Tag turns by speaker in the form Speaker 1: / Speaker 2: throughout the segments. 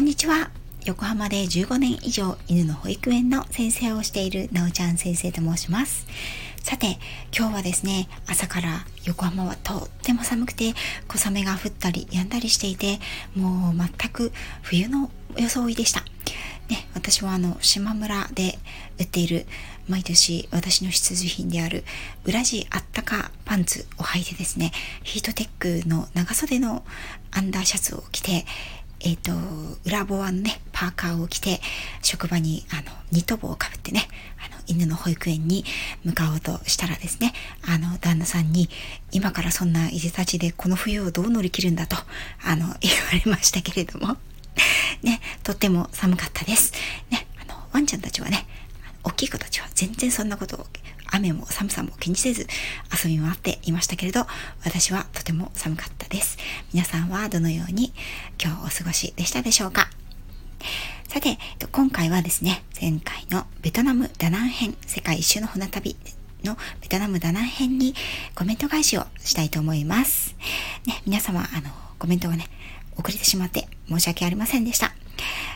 Speaker 1: んにちは。横浜で15年以上犬の保育園の先生をしているなおちゃん先生と申します。さて、今日はですね、朝から横浜はとっても寒くて小雨が降ったり止んだりしていて、もう全く冬の装いでした。ね、私はあの島村で売っている毎年私の必需品である裏地あったかパンツを履いてですねヒートテックの長袖のアンダーシャツを着てえっ、ー、と裏ボアのねパーカーを着て職場にあのニット帽をかぶってねあの犬の保育園に向かおうとしたらですねあの旦那さんに今からそんないでたちでこの冬をどう乗り切るんだとあの 言われましたけれどもね、とっても寒かったです。ね、あの、ワンちゃんたちはね、大きい子たちは全然そんなことを雨も寒さも気にせず遊び回っていましたけれど私はとても寒かったです皆さんはどのように今日お過ごしでしたでしょうか？さて今回はですね前回のベトナムダナン編世界一周の船旅のベトナムダナン編にコメント返しをしたいと思いますね皆様あのコメントをね遅れてしまって申し訳ありませんでした。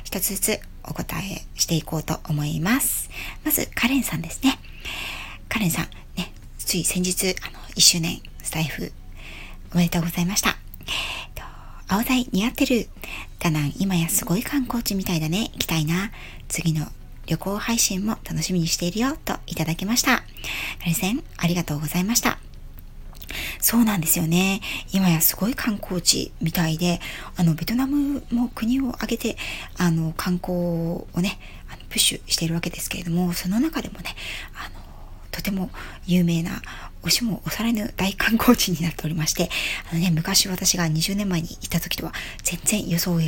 Speaker 1: 一つずつお答えしていこうと思います。まず、カレンさんですね。カレンさん、ね、つい先日、あの、1周年スタイフおめでとうございました。青材似合ってる。ダナン、今やすごい観光地みたいだね。行きたいな。次の旅行配信も楽しみにしているよ。といただきました。カレンさん、ありがとうございました。そうなんですよね。今やすごい観光地みたいで、あの、ベトナムも国を挙げて、あの、観光をね、プッシュしているわけですけれども、その中でもね、あの、とても有名な、押しも押されぬ大観光地になっておりまして、あのね、昔私が20年前に行った時とは全然予想が違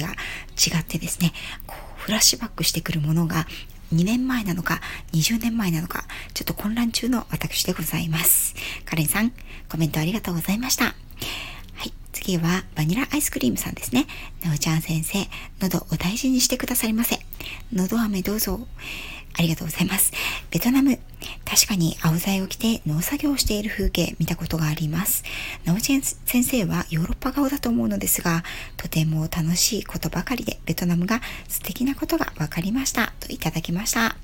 Speaker 1: ってですね、こう、フラッシュバックしてくるものが2年前なのか20年前なのかちょっと混乱中の私でございます。カレンさん、コメントありがとうございました。はい、次はバニラアイスクリームさんですね。なおちゃん先生、喉お大事にしてくださりませ。喉飴どうぞ。ありがとうございます。ベトナム、確かに青材を着て農作業をしている風景見たことがあります。ナオチェン先生はヨーロッパ顔だと思うのですが、とても楽しいことばかりでベトナムが素敵なことが分かりました。といただきました。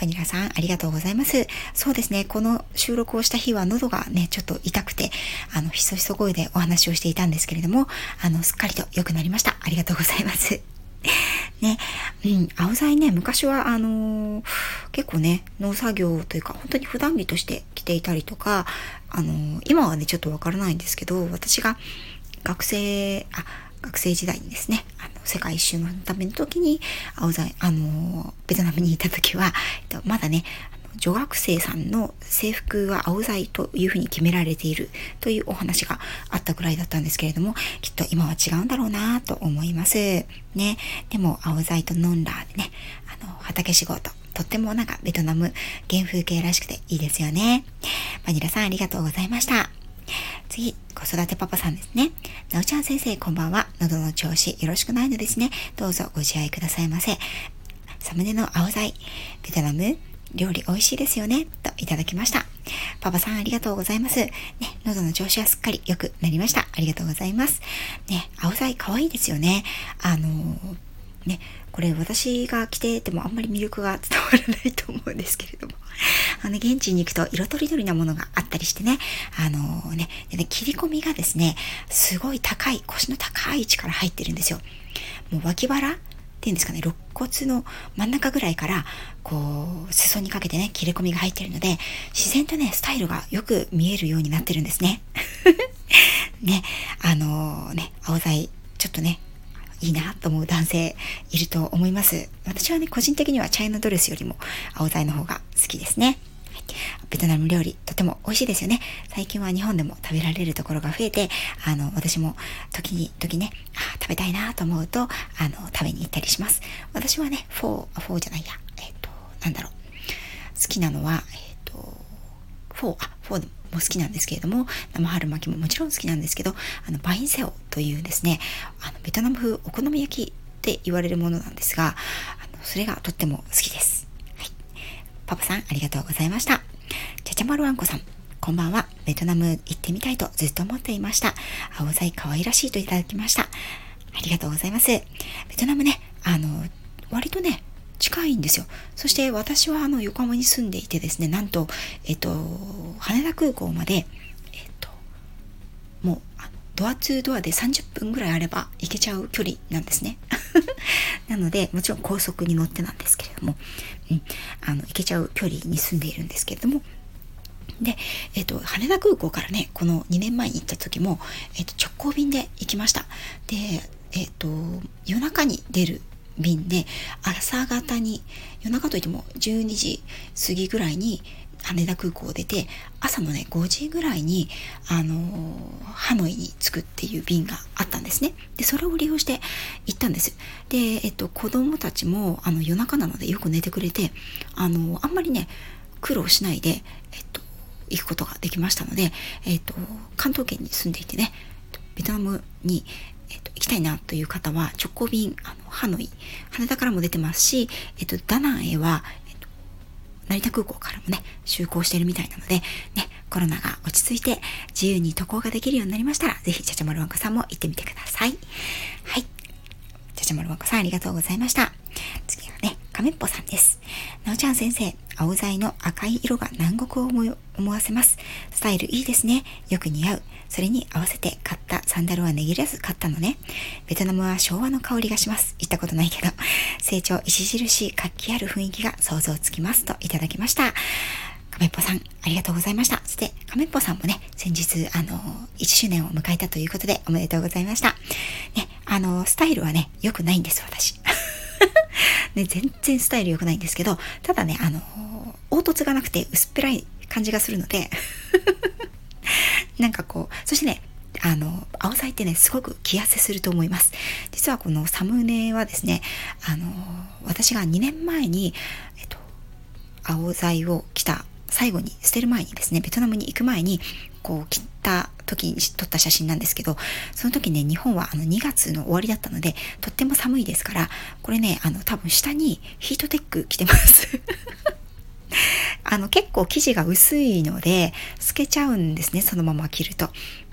Speaker 1: バニラさん、ありがとうございます。そうですね、この収録をした日は喉がね、ちょっと痛くて、あの、ひそひそ声でお話をしていたんですけれども、あの、すっかりと良くなりました。ありがとうございます。ね、うん、青材ね、昔は、あのー、結構ね、農作業というか、本当に普段着として着ていたりとか、あのー、今はね、ちょっとわからないんですけど、私が学生、あ、学生時代にですね、あの、世界一周のための時に、青材、あのー、ベトナムにいた時は、えっと、まだね、女学生さんの制服は青材というふうに決められているというお話があったぐらいだったんですけれども、きっと今は違うんだろうなと思います。ね。でも青材とノンラーでね、あの、畑仕事、とってもなんかベトナム原風景らしくていいですよね。バニラさんありがとうございました。次、子育てパパさんですね。なおちゃん先生、こんばんは。喉の調子よろしくないのですね。どうぞご自愛くださいませ。サムネの青材、ベトナム、料理美味しいですよね。といただきました。パパさんありがとうございます。ね、喉の調子はすっかり良くなりました。ありがとうございます。ね、青菜可愛いですよね。あのー、ね、これ私が着ててもあんまり魅力が伝わらないと思うんですけれども。あの、現地に行くと色とりどりなものがあったりしてね、あのー、ね、でね、切り込みがですね、すごい高い、腰の高い位置から入ってるんですよ。もう脇腹っていうんですかね、肋骨の真ん中ぐらいから、こう、裾にかけてね、切れ込みが入ってるので、自然とね、スタイルがよく見えるようになってるんですね。ね、あのー、ね、青材、ちょっとね、いいなと思う男性いると思います。私はね、個人的にはチャイナドレスよりも青材の方が好きですね。ベトナム料理とても美味しいですよね。最近は日本でも食べられるところが増えて、あの、私も時に、時ね、あ食べたいなと思うと、あの、食べに行ったりします。私はね、フォー、フォーじゃないや、えっ、と、なんだろう。好きなのは、えっ、ー、と、フォー、あ、フォーも好きなんですけれども、生春巻きももちろん好きなんですけど、あの、バインセオというですね、あの、ベトナム風お好み焼きって言われるものなんですが、あの、それがとっても好きです。はいパパさん、ありがとうございました。ちゃちゃまるあんこさん、こんばんは。ベトナム行ってみたいとずっと思っていました。青菜可愛らしいといただきました。ありがとうございます。ベトナムね、あの、割とね、近いんですよ。そして私はあの横浜に住んでいてですね、なんと、えっと、羽田空港まで、えっと、もう、ドア2ドアで30分ぐらいあれば行けちゃう距離なんですね。なので、もちろん高速に乗ってなんですけれども、うん、あの、行けちゃう距離に住んでいるんですけれども、で、えっ、と、羽田空港からね、この2年前に行った時も、えっ、と、直行便で行きました。で、えっ、と、夜中に出る便で、朝方に、夜中といっても12時過ぎぐらいに羽田空港を出て、朝のね、5時ぐらいに、あのー、ハノイに着くっていう便があったんですね。で、それを利用して行ったんです。で、えっと、子供たちも、あの、夜中なのでよく寝てくれて、あのー、あんまりね、苦労しないで、えっと、行くことができましたので、えっと、関東圏に住んでいてね、ベトナムに、えっと、行きたいなという方は直行便あのハノイ羽田からも出てますし、えっと、ダナンへは、えっと、成田空港からもね就航しているみたいなので、ね、コロナが落ち着いて自由に渡航ができるようになりましたらぜひちゃちゃまるわんこさんも行ってみてくださいはいちゃちゃまるわんこさんありがとうございました次はね亀っぽさんですなおちゃん先生青材の赤い色が南国を思わせます。スタイルいいですね。よく似合う。それに合わせて買ったサンダルは値切らず買ったのね。ベトナムは昭和の香りがします。行ったことないけど。成長著しい活気ある雰囲気が想像つきますといただきました。亀っぽさん、ありがとうございました。そして、亀っぽさんもね、先日、あの、1周年を迎えたということで、おめでとうございました。ね、あの、スタイルはね、良くないんです、私。ね、全然スタイル良くないんですけど、ただね、あの、凹凸がなくて薄っぺらい感じがするのでなんかこう、そしてね、あの、青菜ってね、すごく着痩せすると思います。実はこのサムネはですね、あの、私が2年前に、えっと、青菜を着た、最後に捨てる前にですね、ベトナムに行く前に、こう、着た時に撮った写真なんですけど、その時ね、日本はあの2月の終わりだったので、とっても寒いですから、これね、あの、多分下にヒートテック着てますあの、結構生地が薄いので、透けちゃうんですね、そのまま着ると。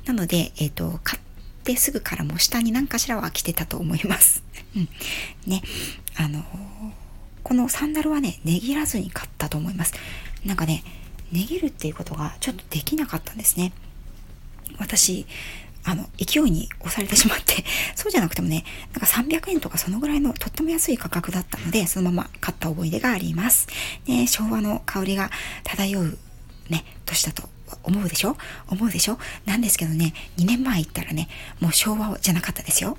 Speaker 1: なので、えっ、ー、と、買ってすぐからも下に何かしらは着てたと思います。うん。ね、あの、このサンダルはね、値切らずに買ったと思います。なんかね、値切るっていうことがちょっとできなかったんですね。私、あの、勢いに押されてしまって、そうじゃなくてもね、なんか300円とかそのぐらいのとっても安い価格だったので、そのまま買った思い出があります。ね、昭和の香りが漂うね、年だと思うでしょ？思うでしょ？なんですけどね、2年前行ったらね、もう昭和じゃなかったですよ。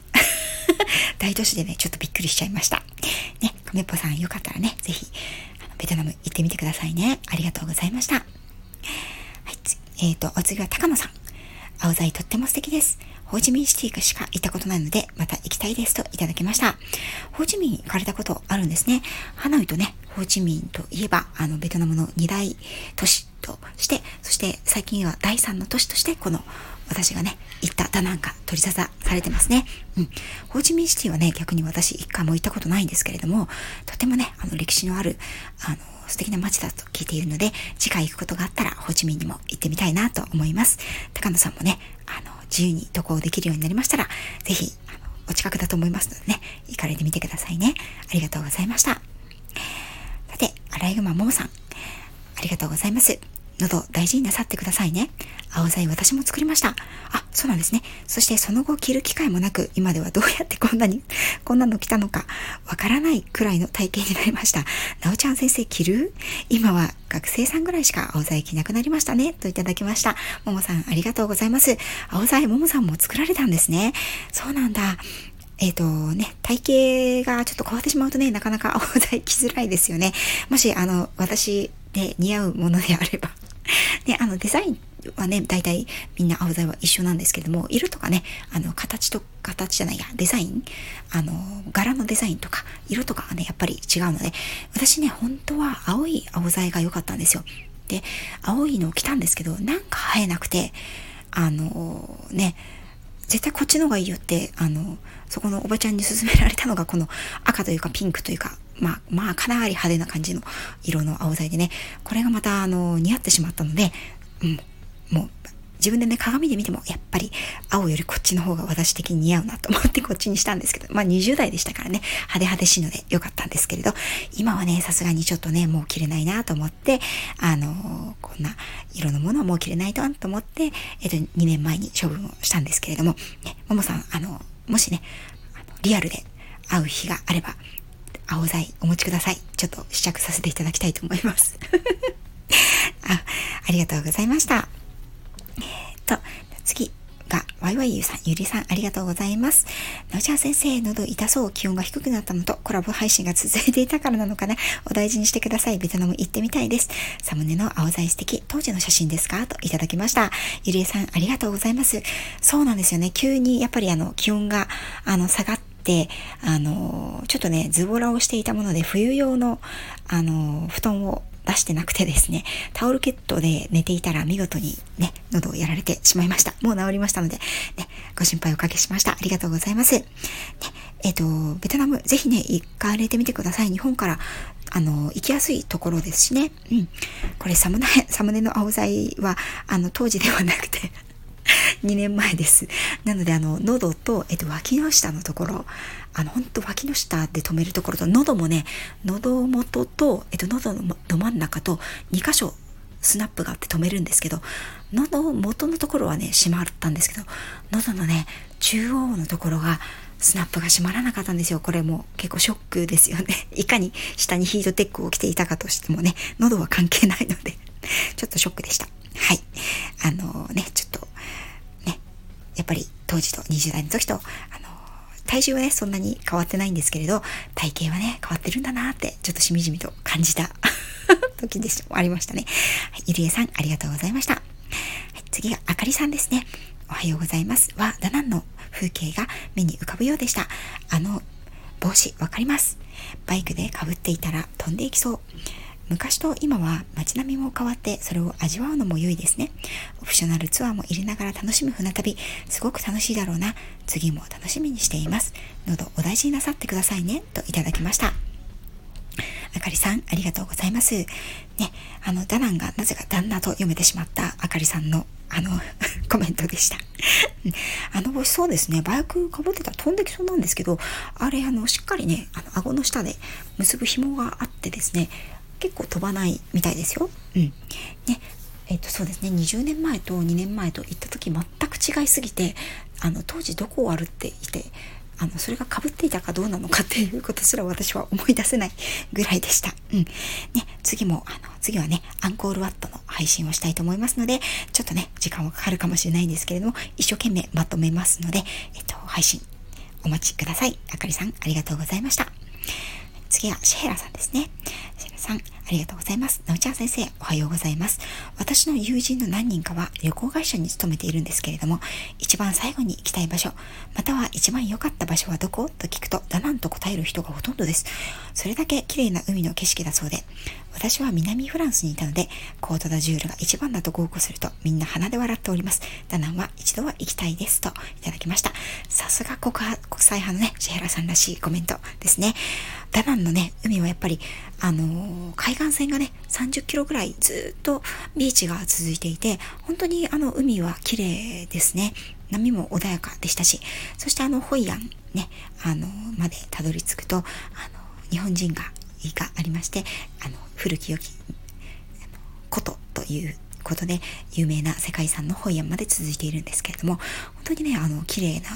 Speaker 1: 大都市でね、ちょっとびっくりしちゃいました。ね、亀っぽさんよかったらね、ぜひ、ベトナム行ってみてくださいね。ありがとうございました。はい、えっ、ー、と、お次は高野さん。青材とっても素敵です。ホーチミンシティしか行ったことないので、また行きたいですといただきました。ホーチミン行かれたことあるんですね。ハノイとね、ホーチミンといえば、あの、ベトナムの二大都市として、そして最近は第三の都市として、この私がね、行ったダナンカ取り沙汰されてますね。うん。ホーチミンシティはね、逆に私一回も行ったことないんですけれども、とてもね、あの歴史のある、あの、素敵な街だと聞いているので、次回行くことがあったら、ホーチミンにも行ってみたいなと思います。高野さんもね、あの、自由に渡航できるようになりましたら、ぜひ、あの、お近くだと思いますのでね、行かれてみてくださいね。ありがとうございました。さて、アライグマももさん、ありがとうございます。喉大事になさってくださいね。青材私も作りました。あ、そうなんですね。そしてその後着る機会もなく、今ではどうやってこんなに、こんなの着たのか、わからないくらいの体型になりました。なおちゃん先生着る？今は学生さんぐらいしか青材着なくなりましたね。といただきました。ももさんありがとうございます。青材ももさんも作られたんですね。そうなんだ。えっ、とね、体型がちょっと変わってしまうとね、なかなか青材着づらいですよね。もし、あの、私で似合うものであれば で、あの、デザインはね、大体みんな青材は一緒なんですけども、色とかね、あの、形と、形じゃないや、デザインあの、柄のデザインとか、色とかがね、やっぱり違うので、私ね、本当は青い青材が良かったんですよ。で、青いのを着たんですけど、なんか生えなくて、あの、ね、絶対こっちの方がいいよって、あの、そこのおばちゃんに勧められたのがこの赤というかピンクというか、まあ、まあ、かなり派手な感じの色の青材でね、これがまた、あの、似合ってしまったので、うん、もう、自分でね、鏡で見ても、やっぱり青よりこっちの方が私的に似合うなと思ってこっちにしたんですけど、まあ20代でしたからね、派手派手しいので良かったんですけれど、今はね、さすがにちょっとね、もう着れないなと思って、あの、こんな色のものはもう着れないとと思って、えっと、2年前に処分をしたんですけれども、ね、ももさん、あの、もしね、リアルで会う日があれば、青剤お持ちください。ちょっと試着させていただきたいと思います。あ、ありがとうございました。えっと、次が、ワイワイユーさん、ゆりさん、ありがとうございます。なおちゃん先生、喉痛そう、気温が低くなったのと、コラボ配信が続いていたからなのかな。お大事にしてください。ベトナム行ってみたいです。サムネの青材素敵、当時の写真ですか？といただきました。ゆりえさん、ありがとうございます。そうなんですよね。急に、やっぱりあの、気温が、あの、下がって、であの、ちょっとね、ズボラをしていたもので、冬用の、あの、布団を出してなくてですね、タオルケットで寝ていたら見事にね、喉をやられてしまいました。もう治りましたので、ね、ご心配おかけしました。ありがとうございます。ね、えっ、ー、と、ベトナム、ぜひね、行かれてみてください。日本から、あの、行きやすいところですしね。うん。これ、サムネ、サムネの青剤は、あの、当時ではなくて2年前です。なので、あの、喉と、えっと、脇の下のところ、あの、ほんと脇の下で止めるところと、喉もね、喉元と、えっと、喉のど真ん中と2箇所スナップがあって止めるんですけど、喉元のところはね、閉まったんですけど、喉のね、中央のところが、スナップが閉まらなかったんですよ。これも結構ショックですよね。いかに下にヒートテックを着ていたかとしてもね、喉は関係ないのでちょっとショックでした。はい。あのね、ちょっと、やっぱり当時と20代の時と、あの体重はね、そんなに変わってないんですけれど、体型はね、変わってるんだなって、ちょっとしみじみと感じた 時でしたありましたね。はい、ゆりえさん、ありがとうございました。はい、次があかりさんですね。おはようございます。は、ダナンの風景が目に浮かぶようでした。あの、帽子、わかります。バイクでかぶっていたら飛んでいきそう。昔と今は街並みも変わってそれを味わうのも良いですね。オプショナルツアーも入れながら楽しむ船旅、すごく楽しいだろうな。次も楽しみにしています。喉お大事になさってくださいね。といただきました。あかりさん、ありがとうございます。ね、あの、ダナンがなぜか旦那と読めてしまったあかりさんの、あの コメントでした。あの帽子そうですね、バイクかぶってたら飛んできそうなんですけど、あれ、あの、しっかりね、あの、顎の下で結ぶ紐があってですね、結構飛ばないみたいですよ。うん。ね。えっ、と、そうですね。20年前と2年前と行った時全く違いすぎて、あの、当時どこを歩っていて、あの、それが被っていたかどうなのかっていうことすら私は思い出せないぐらいでした。うん。ね、次も、あの、次はね、アンコールワットの配信をしたいと思いますので、ちょっとね、時間はかかるかもしれないんですけれども、一生懸命まとめますので、えっと、配信お待ちください。あかりさん、ありがとうございました。次はシェーラさんですね。さん、ありがとうございます。なおちゃん先生、おはようございます。私の友人の何人かは旅行会社に勤めているんですけれども、一番最後に行きたい場所、または一番良かった場所はどこと聞くと、だなんと答える人がほとんどです。それだけ綺麗な海の景色だそうで、私は南フランスにいたので、コートダジュールが一番だと豪語すると、みんな鼻で笑っております。ダナンは一度は行きたいです。といただきました。さすが国際派のね、シェラさんらしいコメントですね。ダナンのね、海はやっぱり、あの、海岸線がね、30キロぐらいずっとビーチが続いていて、本当にあの海は綺麗ですね。波も穏やかでしたし、そしてあのホイアンね、あの、までたどり着くと、あの日本人ががありまして、あの古き良き古都ということで有名な世界遺産のホイアンまで続いているんですけれども、本当にね、あの、綺麗な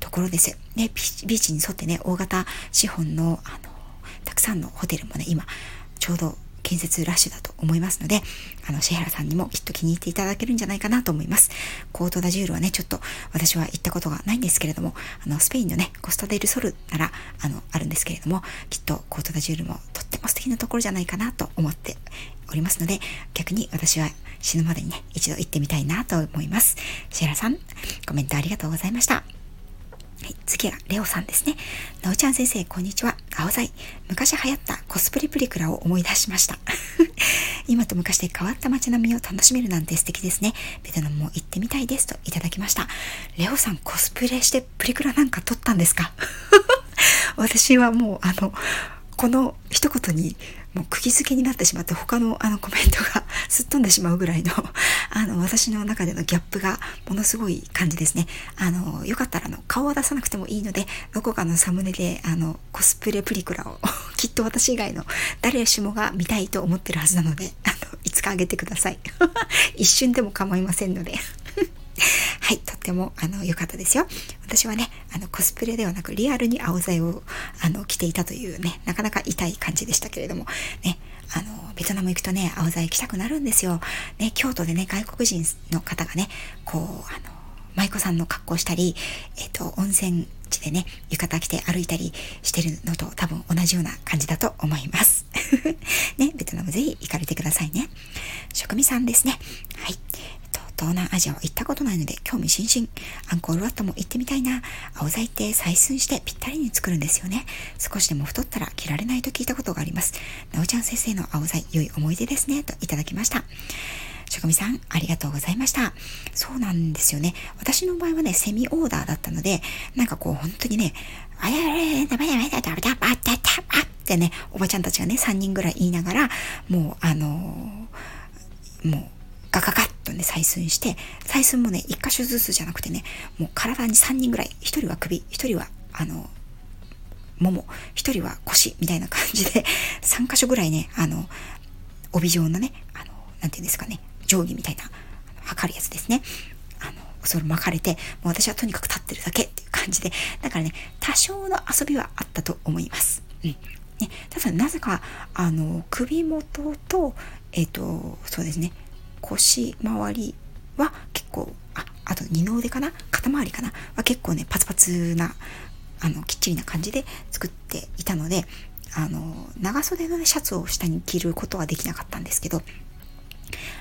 Speaker 1: ところです。ね、ビーチに沿ってね、大型資本の、あの、たくさんのホテルもね、今、ちょうど建設ラッシュだと思いますので、あの、シェハラさんにもきっと気に入っていただけるんじゃないかなと思います。コートダジュールはね、ちょっと私は行ったことがないんですけれども、あの、スペインのね、コスタデルソルなら、あの、あるんですけれども、きっとコートダジュールもとっても素敵なところじゃないかなと思っておりますので、逆に私は死ぬまでにね、一度行ってみたいなと思います。シェラさん、コメントありがとうございました。はい、次はレオさんですね。なおちゃん先生、こんにちは。青菜。昔流行ったコスプレプリクラを思い出しました。今と昔で変わった街並みを楽しめるなんて素敵ですね。ベトナムも行ってみたいですといただきました。レオさん、コスプレしてプリクラなんか撮ったんですか？私はもう、あの、この一言にもう釘付けになってしまって他のあのコメントがすっ飛んでしまうぐらいの あの私の中でのギャップがものすごい感じですね。あのよかったらの顔は出さなくてもいいのでどこかのサムネであのコスプレプリクラを きっと私以外の誰しもが見たいと思ってるはずなのであのいつかあげてください。一瞬でも構いませんので はい、とってもあの良かったですよ。私はね、あのコスプレではなくリアルに青材をあの着ていたというね、なかなか痛い感じでしたけれども、ね、あの、ベトナム行くとね、青材着たくなるんですよ。ね、京都でね、外国人の方がね、こう、あの、舞妓さんの格好したり、えっ、と、温泉地でね、浴衣着て歩いたりしてるのと多分同じような感じだと思います。ね、ベトナムぜひ行かれてくださいね。職味さんですね。はい。東南アジアは行ったことないので興味津々。アンコールワットも行ってみたいな。青材って採寸してぴったりに作るんですよね。少しでも太ったら着られないと聞いたことがあります。なおちゃん先生の青材、良い思い出ですね。といただきました。職味さん、ありがとうございました。そうなんですよね。私の場合はね、セミオーダーだったので、なんかこう、本当にね、あやれダメダメダメダメってね、おばちゃんたちがね、3人ぐらい言いながら、もう、あのー、もう、ガガガッとね、採寸して、採寸もね、1箇所ずつじゃなくてね、もう体に3人ぐらい、1人は首、1人は、あの、もも、1人は腰、みたいな感じで、3箇所ぐらいね、あの、帯状のね、あの、なんていうんですかね、定規みたいな、測るやつですね。あの、それ巻かれて、もう私はとにかく立ってるだけっていう感じで、だからね、多少の遊びはあったと思います。うん。ね、ただなぜか、あの、首元と、えっ、ー、と、そうですね、腰回りは結構、あ、あと二の腕かな？肩周りかな？は結構ね、パツパツな、あの、きっちりな感じで作っていたので、あの、長袖の、ね、シャツを下に着ることはできなかったんですけど、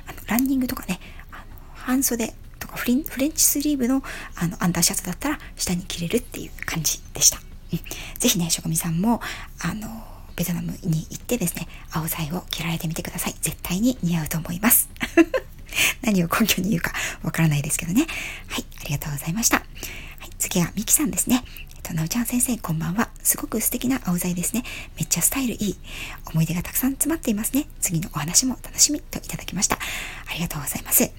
Speaker 1: あのランニングとかね、あの半袖とかフレンチスリーブのあのアンダーシャツだったら下に着れるっていう感じでした。うん、ぜひね、職人さんも、あの、ベトナムに行ってですね、青材を着られてみてください。絶対に似合うと思います。何を根拠に言うかわからないですけどね。はい、ありがとうございました。はい、次はミキさんですね。えっと、なおちゃん先生、こんばんは。すごく素敵な青材ですね。めっちゃスタイルいい。思い出がたくさん詰まっていますね。次のお話も楽しみといただきました。ありがとうございます。ね、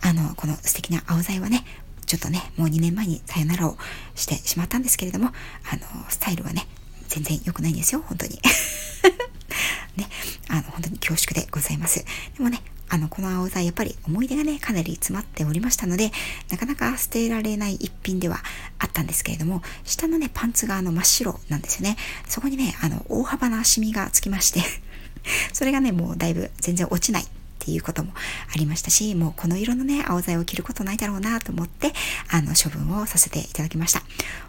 Speaker 1: あの、この素敵な青材はね、ちょっとね、もう2年前にさよならをしてしまったんですけれども、あの、スタイルはね、全然良くないんですよ、本当に。ね、あの、本当に恐縮でございます。でもね、あの、この青菜、やっぱり思い出がね、かなり詰まっておりましたので、なかなか捨てられない一品ではあったんですけれども、下のね、パンツがあの真っ白なんですよね。そこにね、あの、大幅なシミがつきまして それがね、もうだいぶ全然落ちないっていうこともありましたし、もうこの色のね、青材を着ることないだろうなと思って、あの、処分をさせていただきました。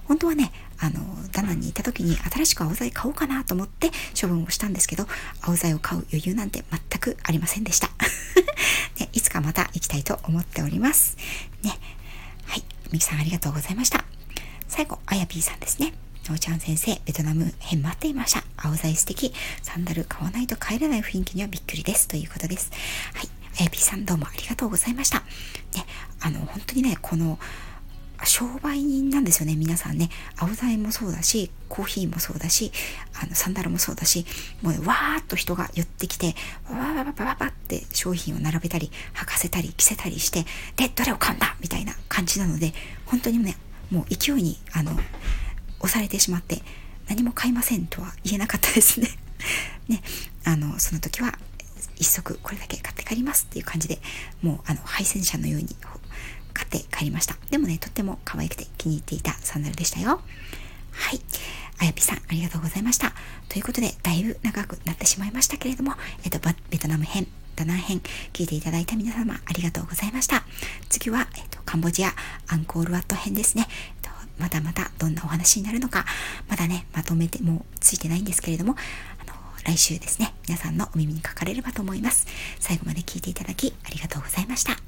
Speaker 1: 本当はね、あの、ダナンに行った時に新しく青材買おうかなと思って処分をしたんですけど、青材を買う余裕なんて全くありませんでした。ね、いつかまた行きたいと思っております。ね。はい。ミキさんありがとうございました。最後、あやぴーさんですね。のーちゃん先生、ベトナム編待っていました。青材素敵。サンダル買わないと帰れない雰囲気にはびっくりです。ということです。はい。あやぴーさんどうもありがとうございました。ね、あの、本当にね、この、商売人なんですよね、皆さんね。青材もそうだし、コーヒーもそうだし、あの、サンダルもそうだし、もうね、わーっと人が寄ってきて、わわわわわわって商品を並べたり、履かせたり、着せたりして、で、どれを買うんだみたいな感じなので、本当にね、もう勢いに、あの、押されてしまって、何も買いませんとは言えなかったですね。ね、あの、その時は、一足これだけ買って帰りますっていう感じで、もう、あの、配線車のように買って帰りました。でもね、とっても可愛くて気に入っていたサンダルでしたよ。はい。あやぴさん、ありがとうございました。ということで、だいぶ長くなってしまいましたけれども、えっと、ベトナム編、ダナン編、聞いていただいた皆様、ありがとうございました。次は、えっと、カンボジア、アンコールワット編ですね。まだまだどんなお話になるのか、まだね、まとめてもうついてないんですけれども、あの、来週ですね、皆さんのお耳にかかれればと思います。最後まで聞いていただきありがとうございました。